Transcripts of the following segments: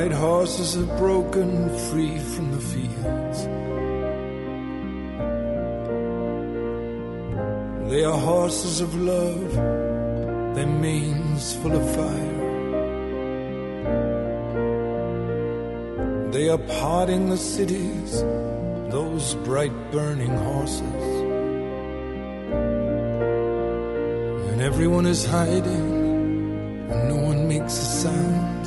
Bright horses have broken free from the fields. They are horses of love, their manes full of fire. They are parting the cities, those bright burning horses. And everyone is hiding, and no one makes a sound.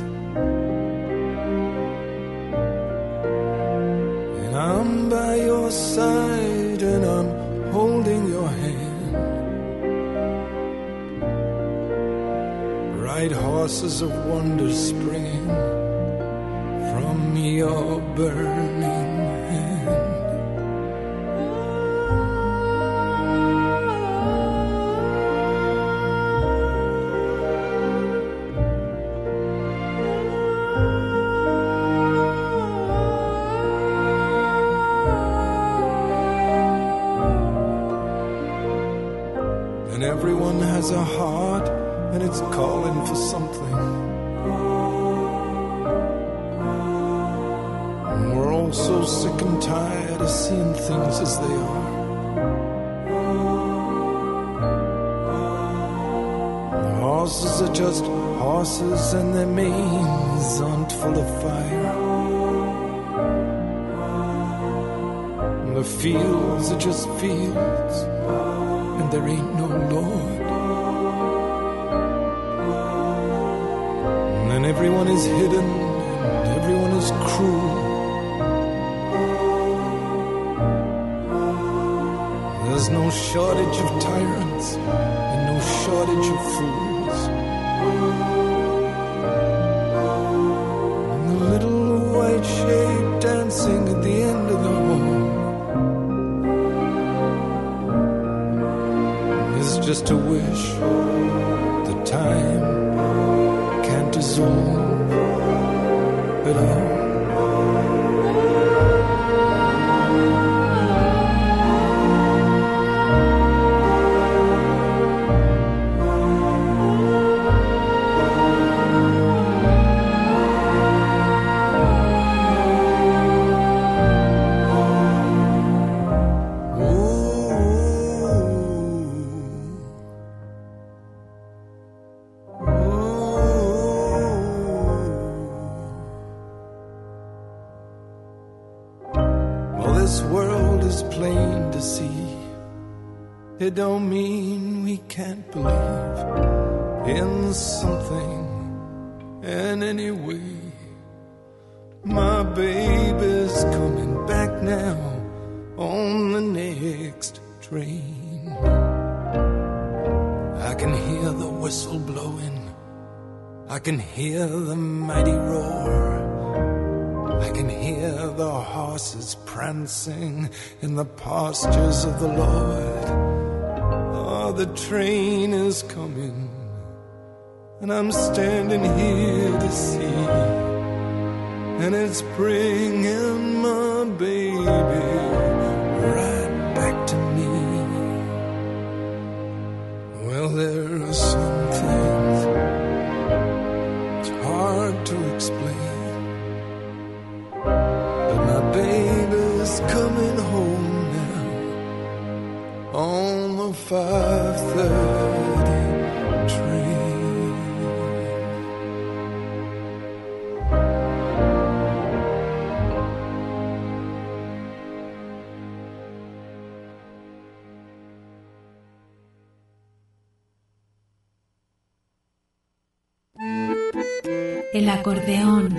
Horses of wonder springing from your burning hand. And everyone has a heart and it's calling for something. And we're all so sick and tired of seeing things as they are. The horses are just horses and their manes aren't full of fire. The fields are just fields and there ain't no Lord. Everyone is hidden and everyone is cruel. There's no shortage of tyrants and no shortage of fools. And the little white shape dancing at the end of the hall. is just a wish don't mean we can't believe in something in any way. My baby's coming back now on the next train. I can hear the whistle blowing. I can hear the mighty roar. I can hear the horses prancing in the pastures of the Lord. The train is coming, and I'm standing here to see. And it's bringing my baby 530 train. El acordeón.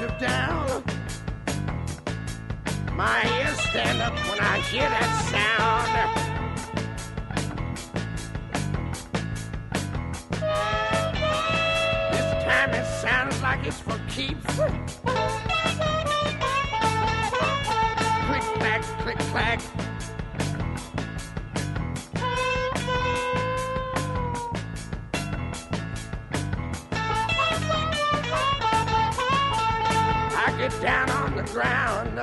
Handkerchief down. My ears stand up when I hear that sound. This time it sounds like it's for keeps. Click clack, click clack. Ground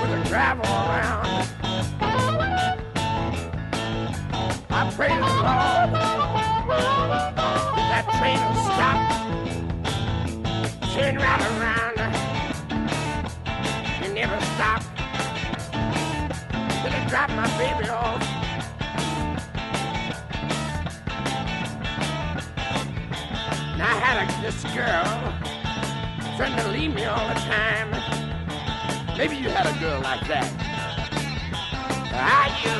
with the gravel around. I pray to the Lord that train will stop, turn right around, and never stop. Till it drop my baby off. Now I had a, this girl, trying to leave me all the time. Maybe you had a girl like that. I you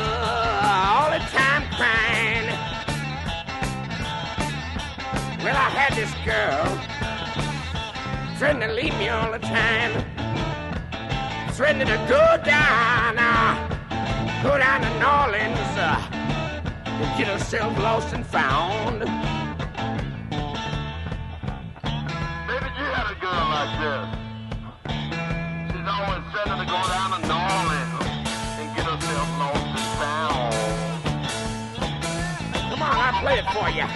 all the time crying. Well, I had this girl threatening to leave me all the time. Threatening to go down, uh, go down to New Orleans uh, and get herself lost and found. For you.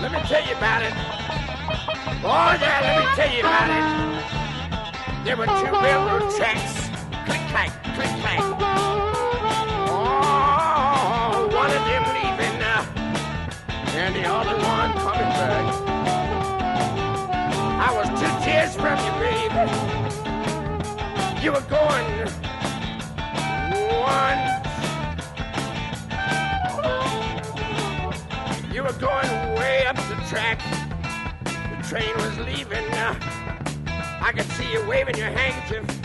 Let me tell you about it. Oh, yeah, let me tell you about it. There were two railroad tracks. Click, clack, click, clack. Oh, one of them leaving, uh, and the other one coming back. I was two tears from you, baby. You were going one. Train was leaving. Uh, I could see you waving your handkerchief.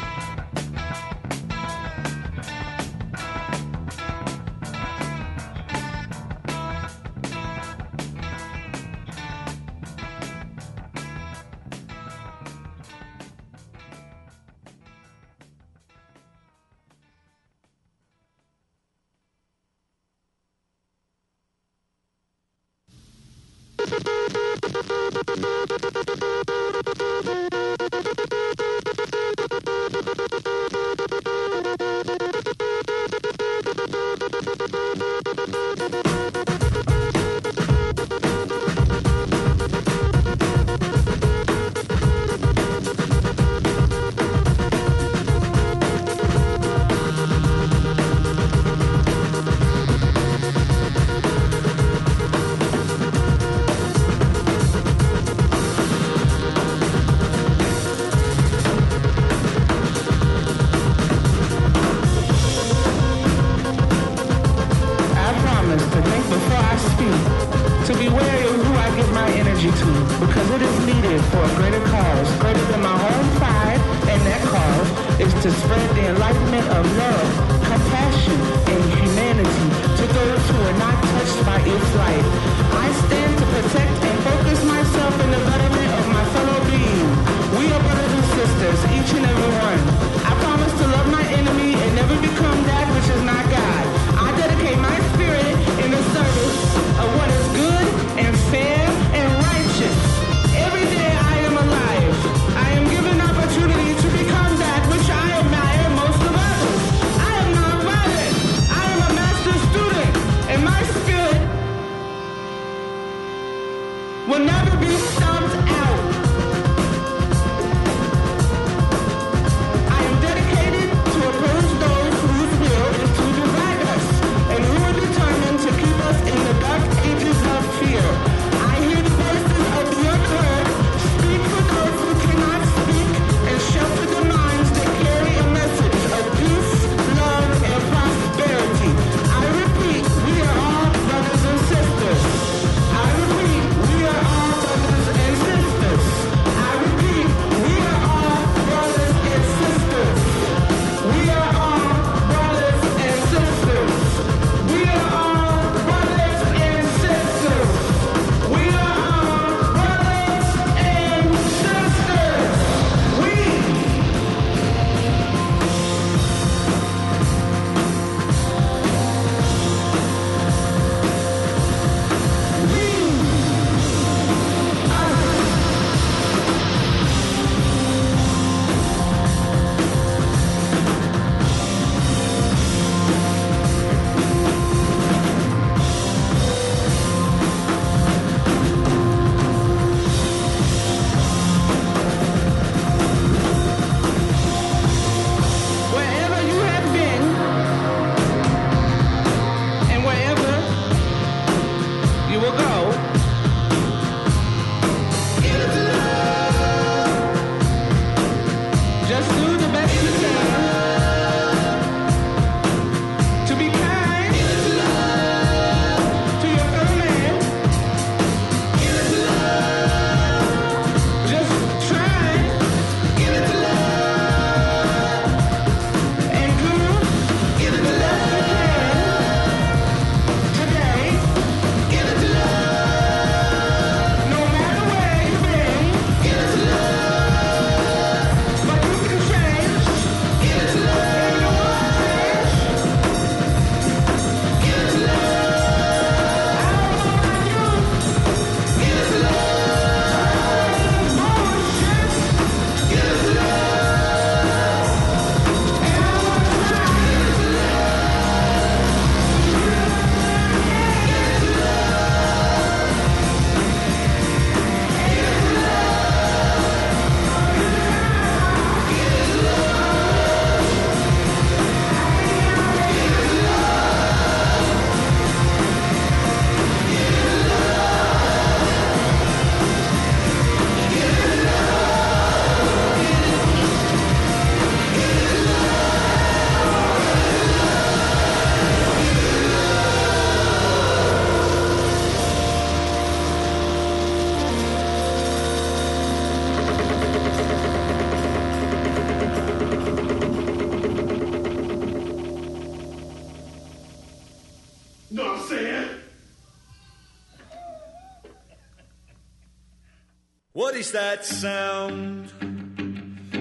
Is that sound?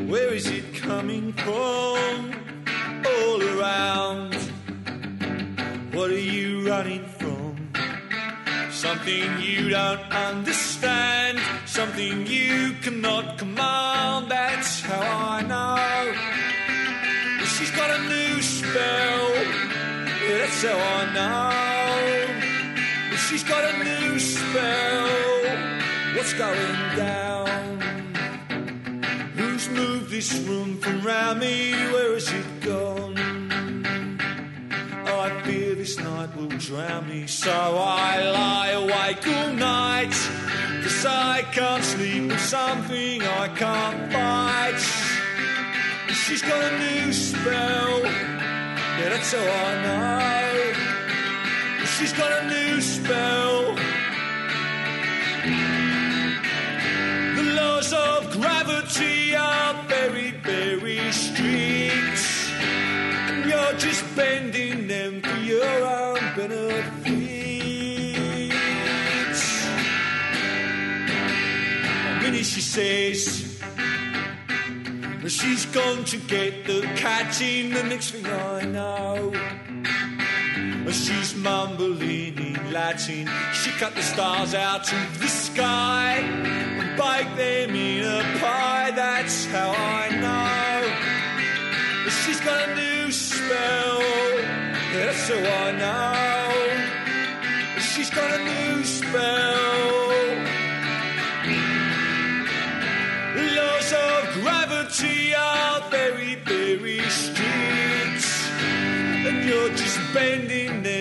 Where is it coming from? All around. What are you running from? Something you don't understand, something you cannot command. That's how I know. She's got a new spell. Yeah, that's how I know. She's got a new spell. What's going down? This room from round me? Where has it gone? Oh, I fear this night will drown me. So I lie awake all night. Cause I can't sleep with something I can't fight. She's got a new spell. Yeah, that's all I know. She's got a new spell. The laws of gravity you're just bending them for your own benefit. Minnie, she says, she's gone to get the cat in. The next thing I know, she's mumbling in Latin. She cut the stars out of the sky and baked them in a pie. That's how I know. She's got a new spell. How I know. She's got a new spell. Laws of gravity are very, very strict. And you're just bending them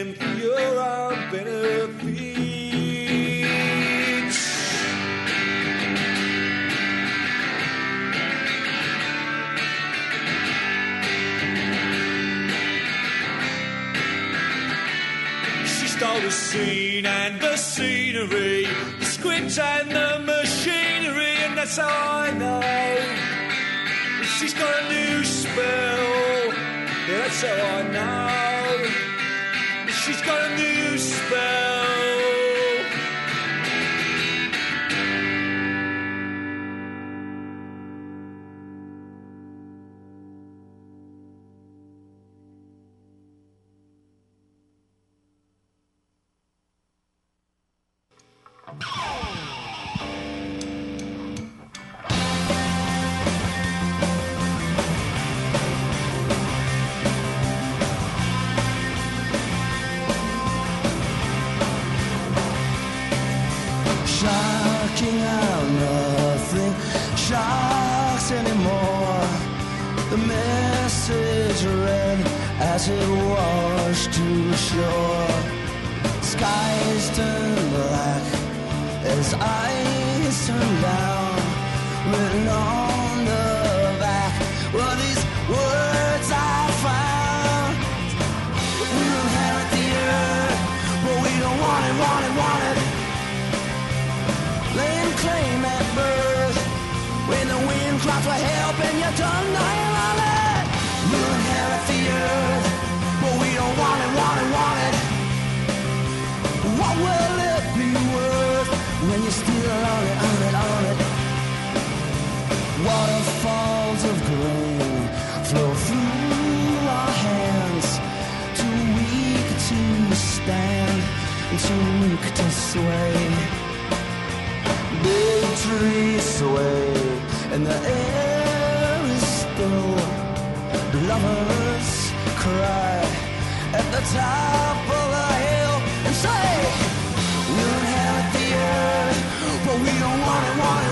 the scenery, the script and the machinery, and that's how I know. She's got a new spell, yeah, that's how I know. She's got a new spell. As it washed to shore. Skies turn black as eyes turn down. Written on sway. Big trees sway, and the air is still. Lovers cry at the top of the hill and say, We'll inherit the earth, but we don't want it, want it.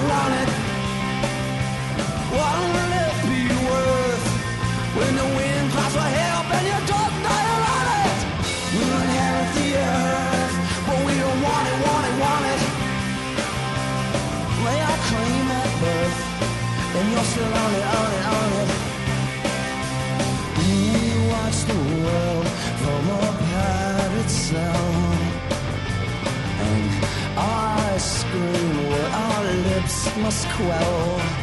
Must quell.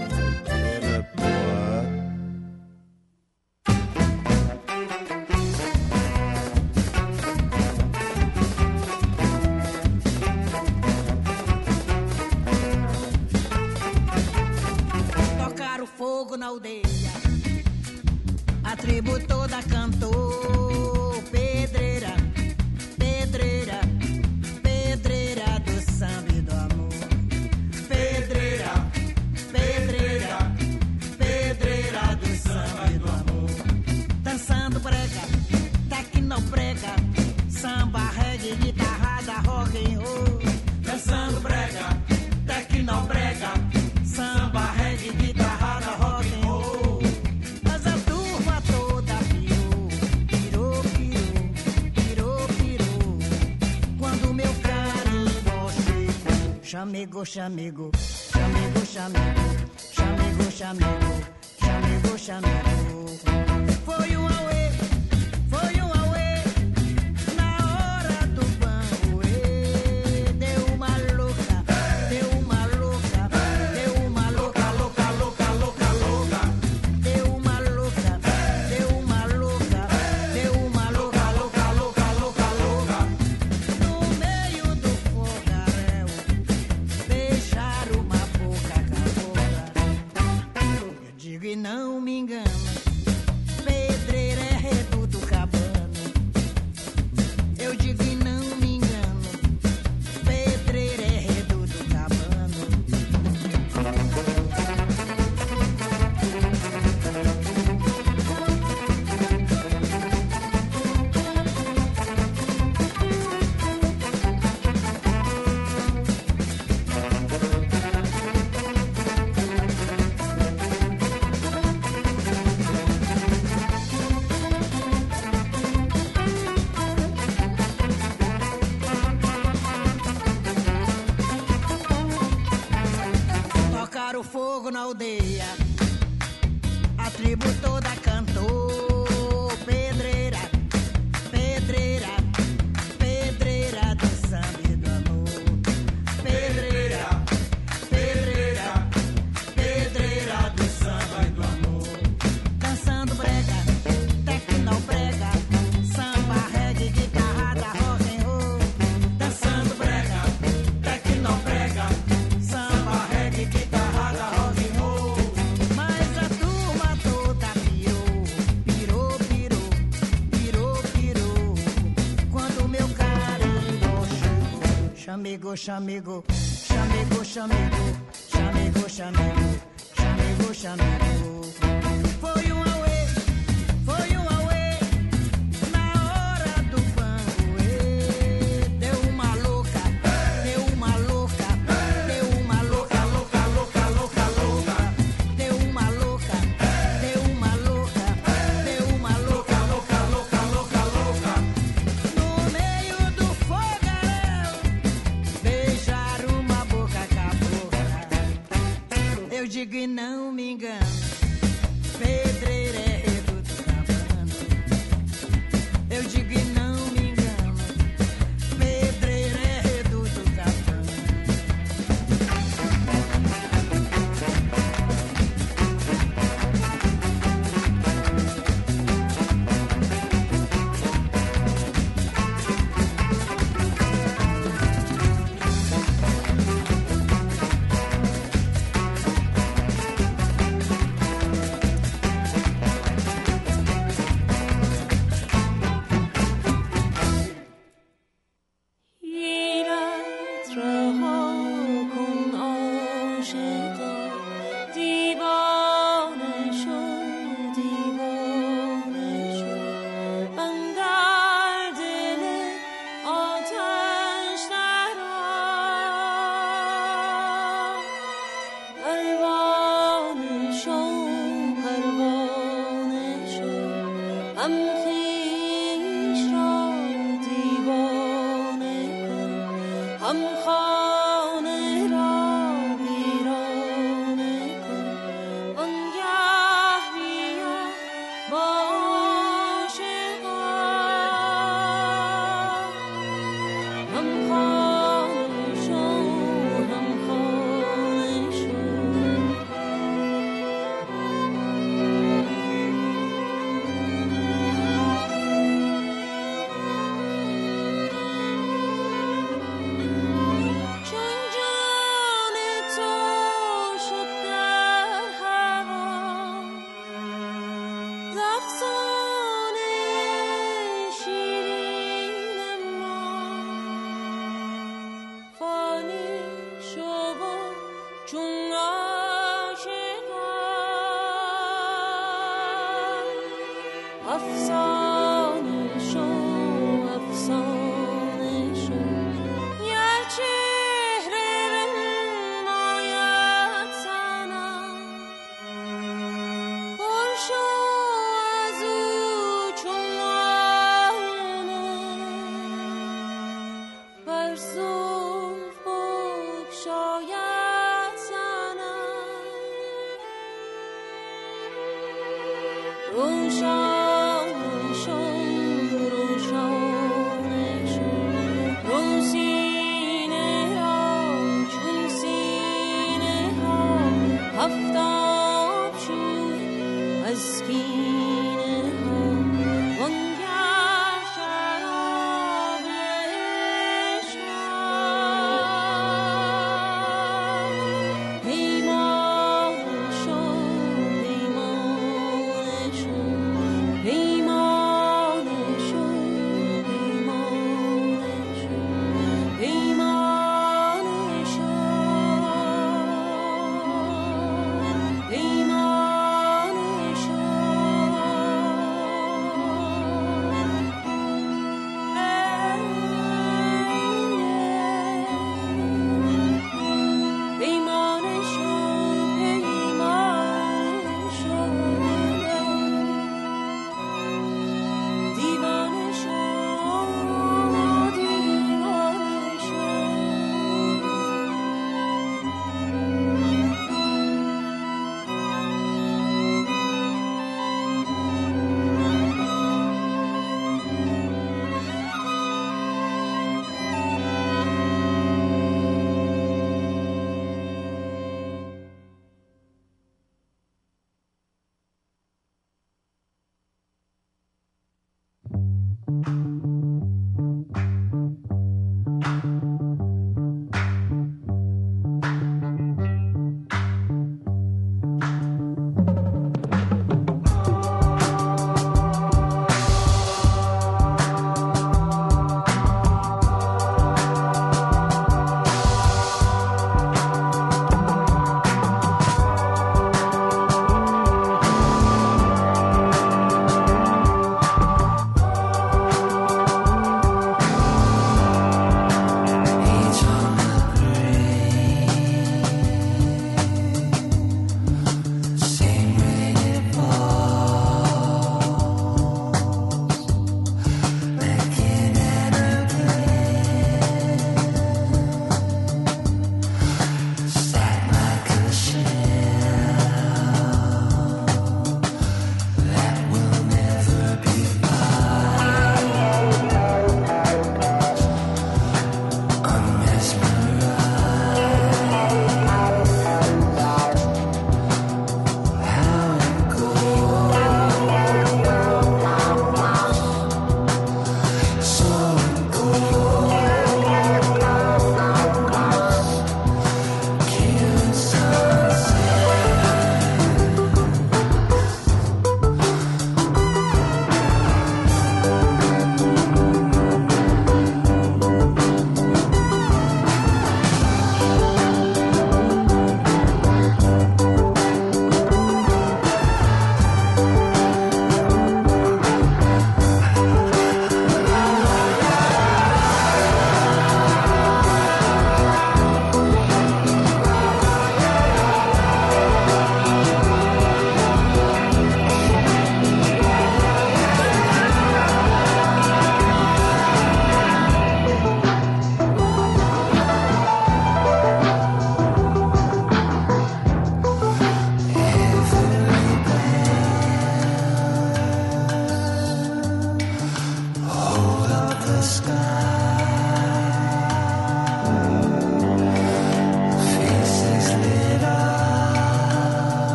coxa amigo chamego, chamego, chamego, chamego, chamego, chamego, chamego.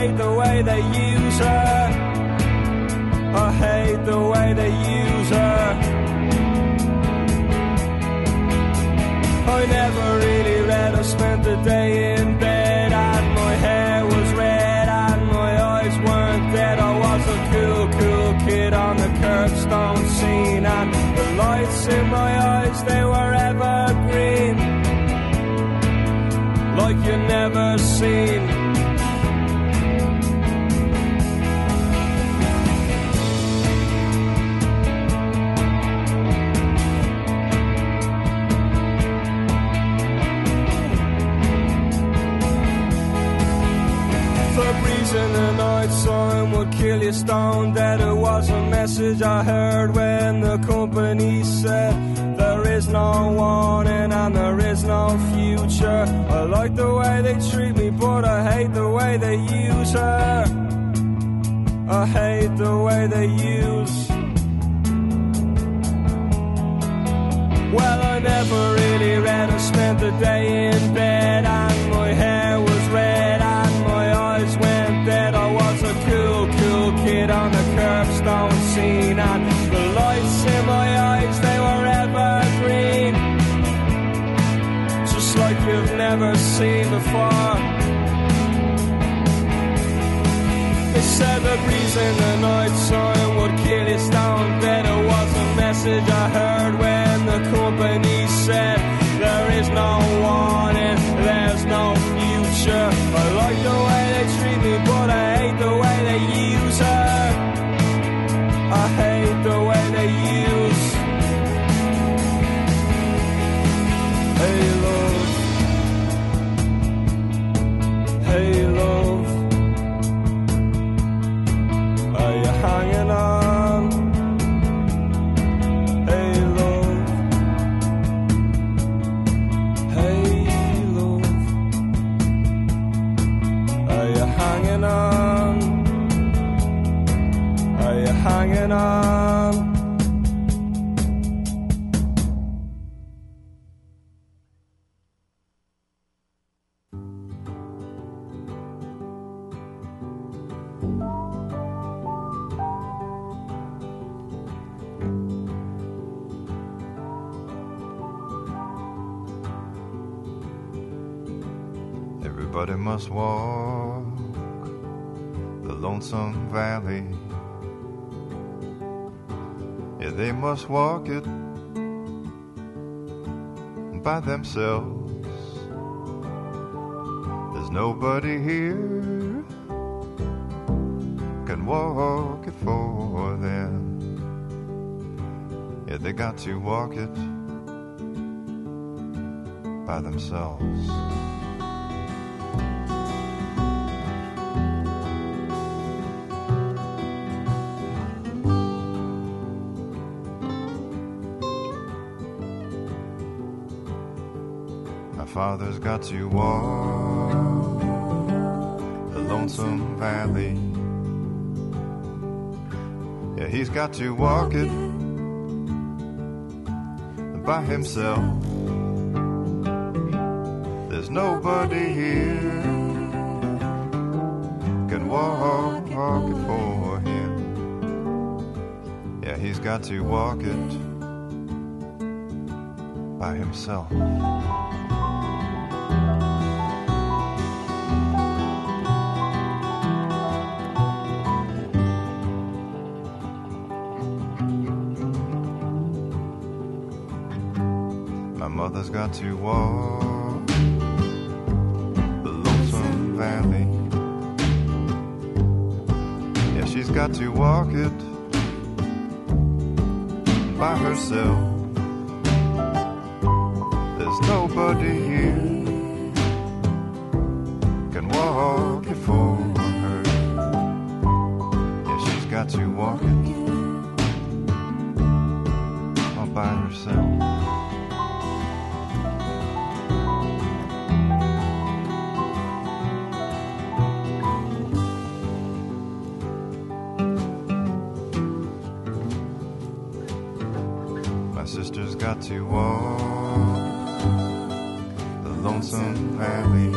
Hate the way they use her. I hate the way they use her. I never really read. I spent the day in bed and my hair was red and my eyes weren't dead. I was a cool, cool kid on the curbstone scene and the lights in my eyes, they were evergreen. Like you never seen. Would kill you stone dead. It was a message I heard when the company said there is no warning and there is no future. I like the way they treat me, but I hate the way they use her. I hate the way they use. Well, I never really read. I spent the day in bed and the curbstone scene and the lights in my eyes, they were evergreen. Just like you've never seen before. They said the breeze in the night time would kill you stone dead. It was a message I heard when the company said there is no warning, there's no future. I like the way they treat me, but I hate the way they use you. Walk it by themselves. There's nobody here can walk it for them. Yeah, they got to walk it by themselves. Father's got to walk the lonesome valley. Yeah, he's got to walk it by himself. There's nobody here can walk, walk it for him. Yeah, he's got to walk it by himself. To walk the lonesome valley. Yeah, she's got to walk it by herself. There's nobody here can walk it for her. Yeah, she's got to walk it all by herself. To walk the lonesome valley.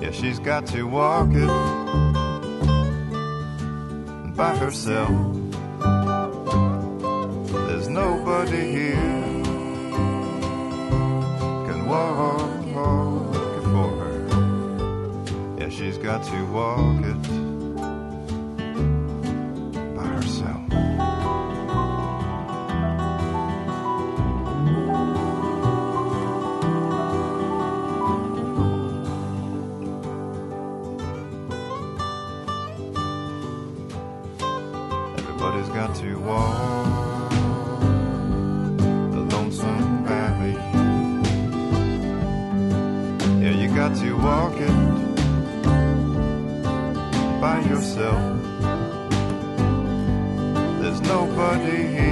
Yeah, she's got to walk it by herself. There's nobody here can walk it for her. Yeah, she's got to walk it nobody